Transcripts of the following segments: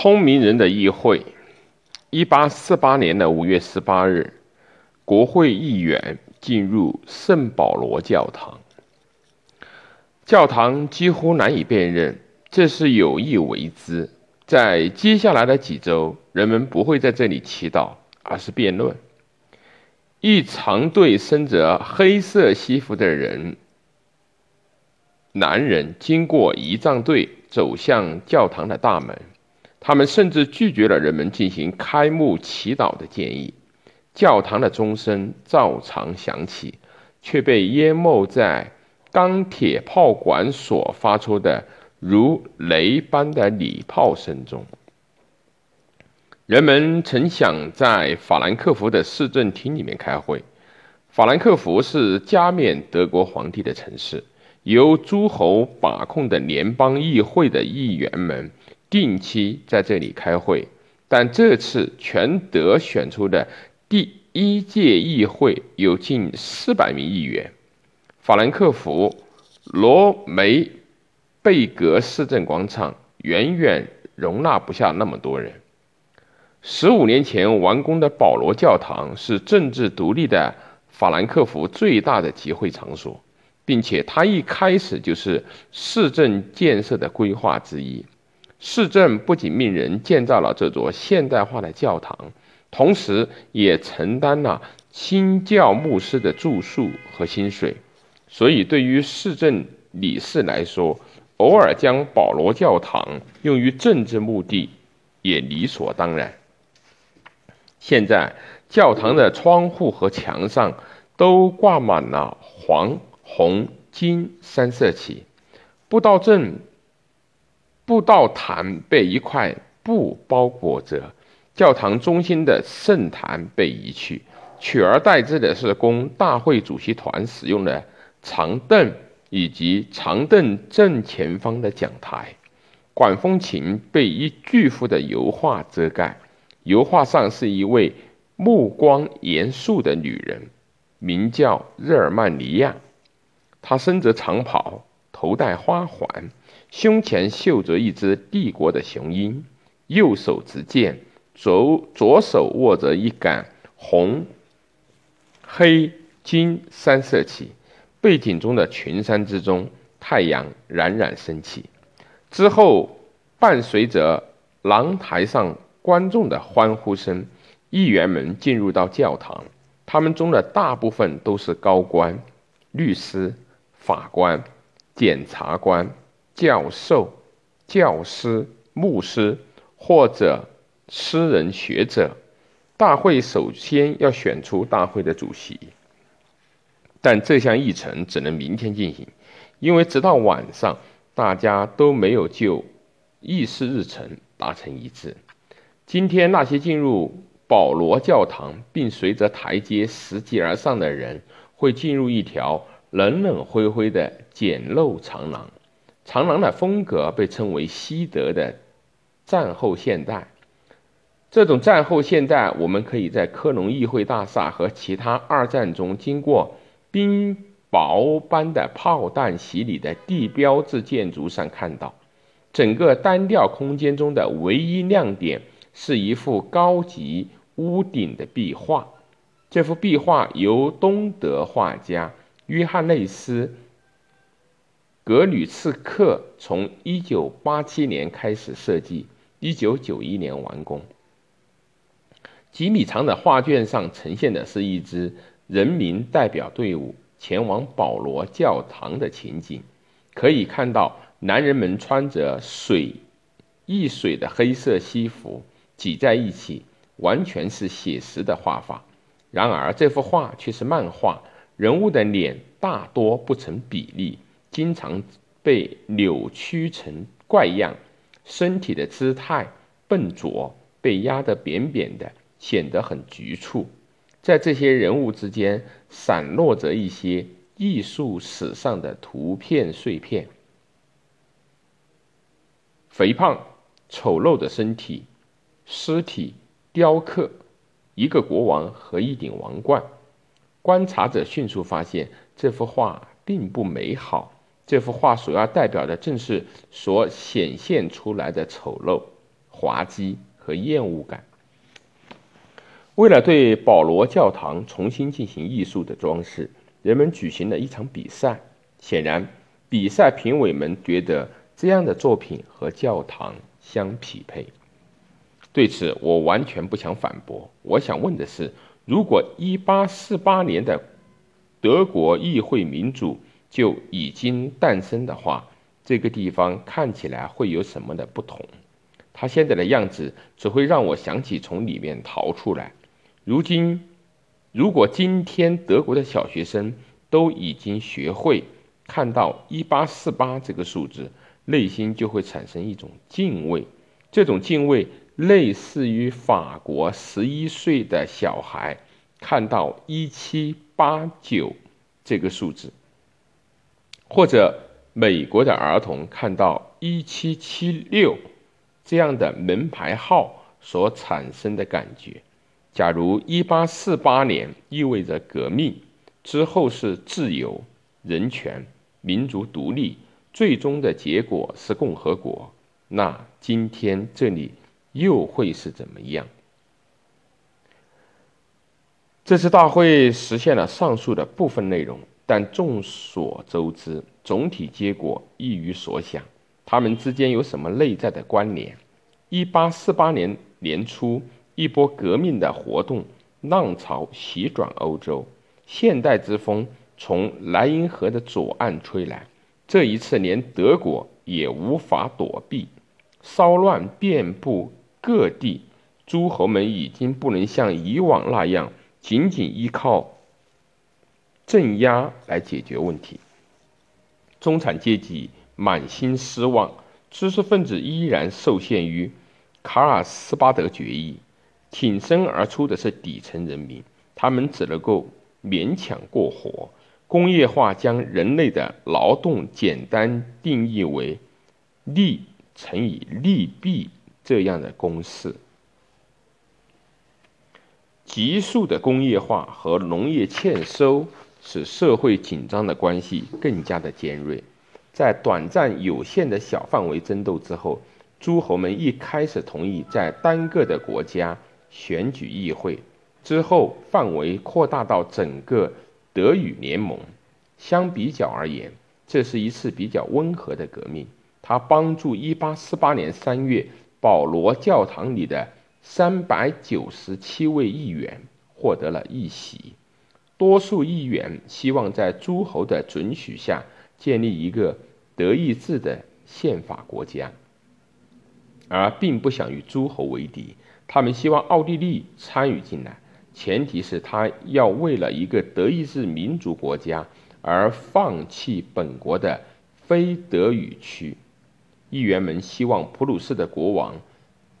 聪明人的议会。一八四八年的五月十八日，国会议员进入圣保罗教堂。教堂几乎难以辨认，这是有意为之。在接下来的几周，人们不会在这里祈祷，而是辩论。一长队身着黑色西服的人，男人经过仪仗队，走向教堂的大门。他们甚至拒绝了人们进行开幕祈祷的建议。教堂的钟声照常响起，却被淹没在钢铁炮管所发出的。如雷般的礼炮声中，人们曾想在法兰克福的市政厅里面开会。法兰克福是加冕德国皇帝的城市，由诸侯把控的联邦议会的议员们定期在这里开会。但这次全德选出的第一届议会有近四百名议员，法兰克福罗梅。贝格市政广场远远容纳不下那么多人。十五年前完工的保罗教堂是政治独立的法兰克福最大的集会场所，并且它一开始就是市政建设的规划之一。市政不仅命人建造了这座现代化的教堂，同时也承担了新教牧师的住宿和薪水，所以对于市政理事来说，偶尔将保罗教堂用于政治目的，也理所当然。现在，教堂的窗户和墙上都挂满了黄、红、金三色旗。布道镇、布道坛被一块布包裹着，教堂中心的圣坛被移去，取而代之的是供大会主席团使用的长凳。以及长凳正前方的讲台，管风琴被一巨幅的油画遮盖。油画上是一位目光严肃的女人，名叫日耳曼尼亚。她身着长袍，头戴花环，胸前绣着一只帝国的雄鹰，右手执剑，左左手握着一杆红、黑、金三色旗。背景中的群山之中，太阳冉冉升起。之后，伴随着廊台上观众的欢呼声，议员们进入到教堂。他们中的大部分都是高官、律师、法官、检察官、教授、教师、牧师或者诗人学者。大会首先要选出大会的主席。但这项议程只能明天进行，因为直到晚上，大家都没有就议事日程达成一致。今天那些进入保罗教堂并随着台阶拾级而上的人，会进入一条冷冷灰灰的简陋长廊。长廊的风格被称为西德的战后现代。这种战后现代，我们可以在科隆议会大厦和其他二战中经过。冰雹般的炮弹洗礼的地标志建筑上看到，整个单调空间中的唯一亮点是一幅高级屋顶的壁画。这幅壁画由东德画家约翰内斯·格吕茨克从1987年开始设计，1991年完工。几米长的画卷上呈现的是一支。人民代表队伍前往保罗教堂的情景，可以看到男人们穿着水易水的黑色西服挤在一起，完全是写实的画法。然而，这幅画却是漫画，人物的脸大多不成比例，经常被扭曲成怪样，身体的姿态笨拙，被压得扁扁的，显得很局促。在这些人物之间散落着一些艺术史上的图片碎片：肥胖、丑陋的身体、尸体、雕刻、一个国王和一顶王冠。观察者迅速发现，这幅画并不美好。这幅画所要代表的正是所显现出来的丑陋、滑稽和厌恶感。为了对保罗教堂重新进行艺术的装饰，人们举行了一场比赛。显然，比赛评委们觉得这样的作品和教堂相匹配。对此，我完全不想反驳。我想问的是，如果1848年的德国议会民主就已经诞生的话，这个地方看起来会有什么的不同？它现在的样子只会让我想起从里面逃出来。如今，如果今天德国的小学生都已经学会看到1848这个数字，内心就会产生一种敬畏。这种敬畏类似于法国十一岁的小孩看到1789这个数字，或者。美国的儿童看到一七七六这样的门牌号所产生的感觉。假如一八四八年意味着革命之后是自由、人权、民族独立，最终的结果是共和国，那今天这里又会是怎么样？这次大会实现了上述的部分内容。但众所周知，总体结果异于所想。他们之间有什么内在的关联？一八四八年年初，一波革命的活动浪潮席卷欧洲，现代之风从莱茵河的左岸吹来。这一次，连德国也无法躲避，骚乱遍布各地。诸侯们已经不能像以往那样仅仅依靠。镇压来解决问题，中产阶级满心失望，知识分子依然受限于卡尔斯巴德决议，挺身而出的是底层人民，他们只能够勉强过活。工业化将人类的劳动简单定义为利乘以利弊这样的公式，急速的工业化和农业欠收。使社会紧张的关系更加的尖锐，在短暂有限的小范围争斗之后，诸侯们一开始同意在单个的国家选举议会，之后范围扩大到整个德语联盟。相比较而言，这是一次比较温和的革命。它帮助1848年3月保罗教堂里的397位议员获得了一席。多数议员希望在诸侯的准许下建立一个德意志的宪法国家，而并不想与诸侯为敌。他们希望奥地利参与进来，前提是他要为了一个德意志民族国家而放弃本国的非德语区。议员们希望普鲁士的国王，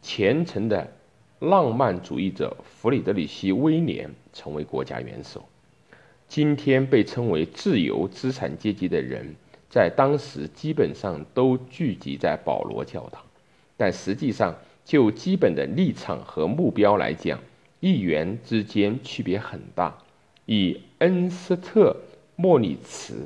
虔诚的浪漫主义者弗里德里希·威廉成为国家元首。今天被称为自由资产阶级的人，在当时基本上都聚集在保罗教堂，但实际上就基本的立场和目标来讲，议员之间区别很大。以恩斯特·莫里茨·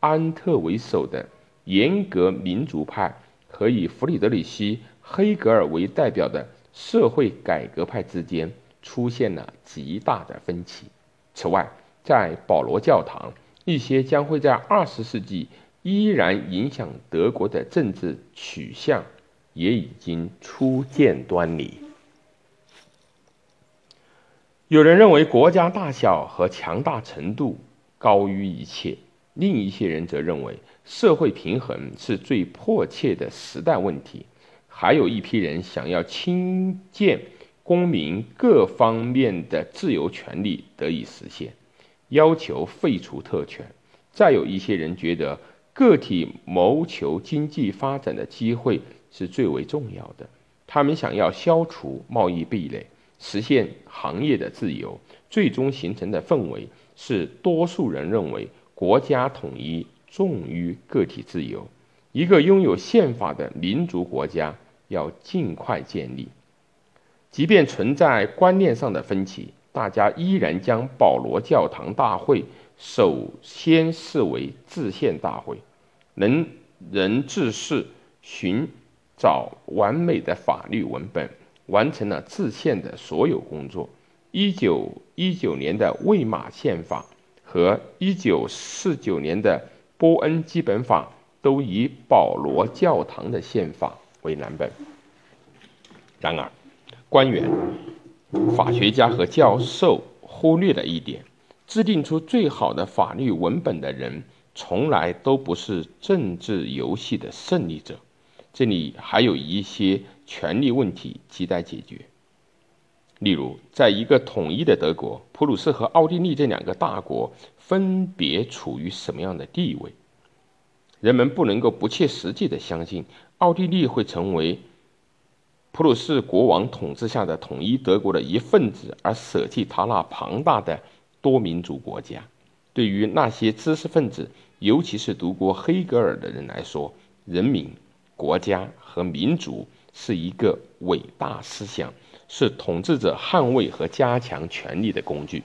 安特为首的严格民族派和以弗里德里希·黑格尔为代表的社会改革派之间出现了极大的分歧。此外，在保罗教堂，一些将会在二十世纪依然影响德国的政治取向，也已经初见端倪。有人认为国家大小和强大程度高于一切，另一些人则认为社会平衡是最迫切的时代问题。还有一批人想要亲见公民各方面的自由权利得以实现。要求废除特权，再有一些人觉得个体谋求经济发展的机会是最为重要的。他们想要消除贸易壁垒，实现行业的自由。最终形成的氛围是，多数人认为国家统一重于个体自由。一个拥有宪法的民族国家要尽快建立，即便存在观念上的分歧。大家依然将保罗教堂大会首先视为制宪大会，能人治事、寻找完美的法律文本，完成了制宪的所有工作。一九一九年的魏玛宪法和一九四九年的波恩基本法都以保罗教堂的宪法为蓝本。然而，官员、法学家和教授忽略了一点：制定出最好的法律文本的人，从来都不是政治游戏的胜利者。这里还有一些权力问题亟待解决。例如，在一个统一的德国，普鲁士和奥地利这两个大国分别处于什么样的地位？人们不能够不切实际地相信，奥地利会成为普鲁士国王统治下的统一德国的一份子，而舍弃他那庞大的多民族国家。对于那些知识分子，尤其是读过黑格尔的人来说，人民、国家和民族是一个伟大思想。是统治者捍卫和加强权力的工具。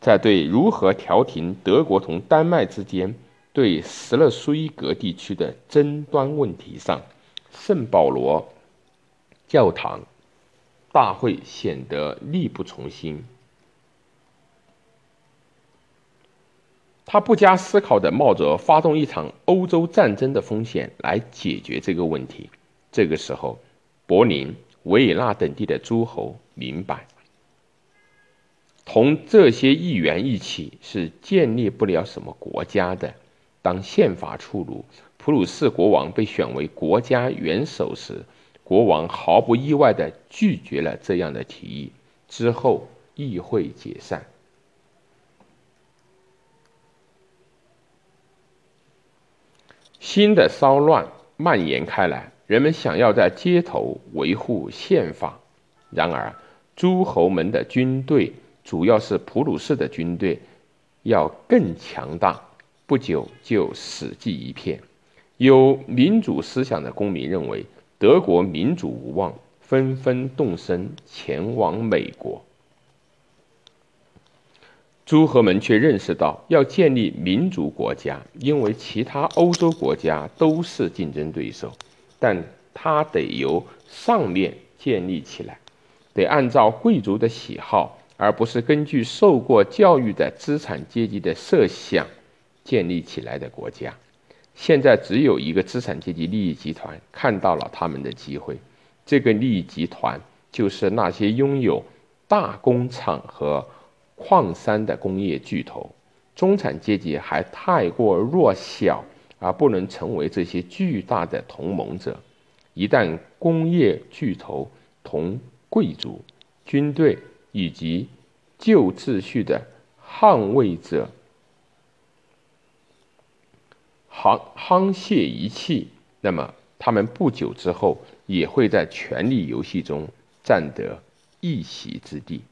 在对如何调停德国同丹麦之间对斯勒苏伊格地区的争端问题上，圣保罗教堂大会显得力不从心。他不加思考地冒着发动一场欧洲战争的风险来解决这个问题。这个时候，柏林。维也纳等地的诸侯明白，同这些议员一起是建立不了什么国家的。当宪法出炉，普鲁士国王被选为国家元首时，国王毫不意外地拒绝了这样的提议。之后，议会解散，新的骚乱蔓延开来。人们想要在街头维护宪法，然而诸侯们的军队，主要是普鲁士的军队，要更强大，不久就死寂一片。有民主思想的公民认为德国民主无望，纷纷动身前往美国。诸侯们却认识到要建立民主国家，因为其他欧洲国家都是竞争对手。但它得由上面建立起来，得按照贵族的喜好，而不是根据受过教育的资产阶级的设想建立起来的国家。现在只有一个资产阶级利益集团看到了他们的机会，这个利益集团就是那些拥有大工厂和矿山的工业巨头。中产阶级还太过弱小。而不能成为这些巨大的同盟者。一旦工业巨头同贵族、军队以及旧秩序的捍卫者沆沆瀣一气，那么他们不久之后也会在权力游戏中占得一席之地。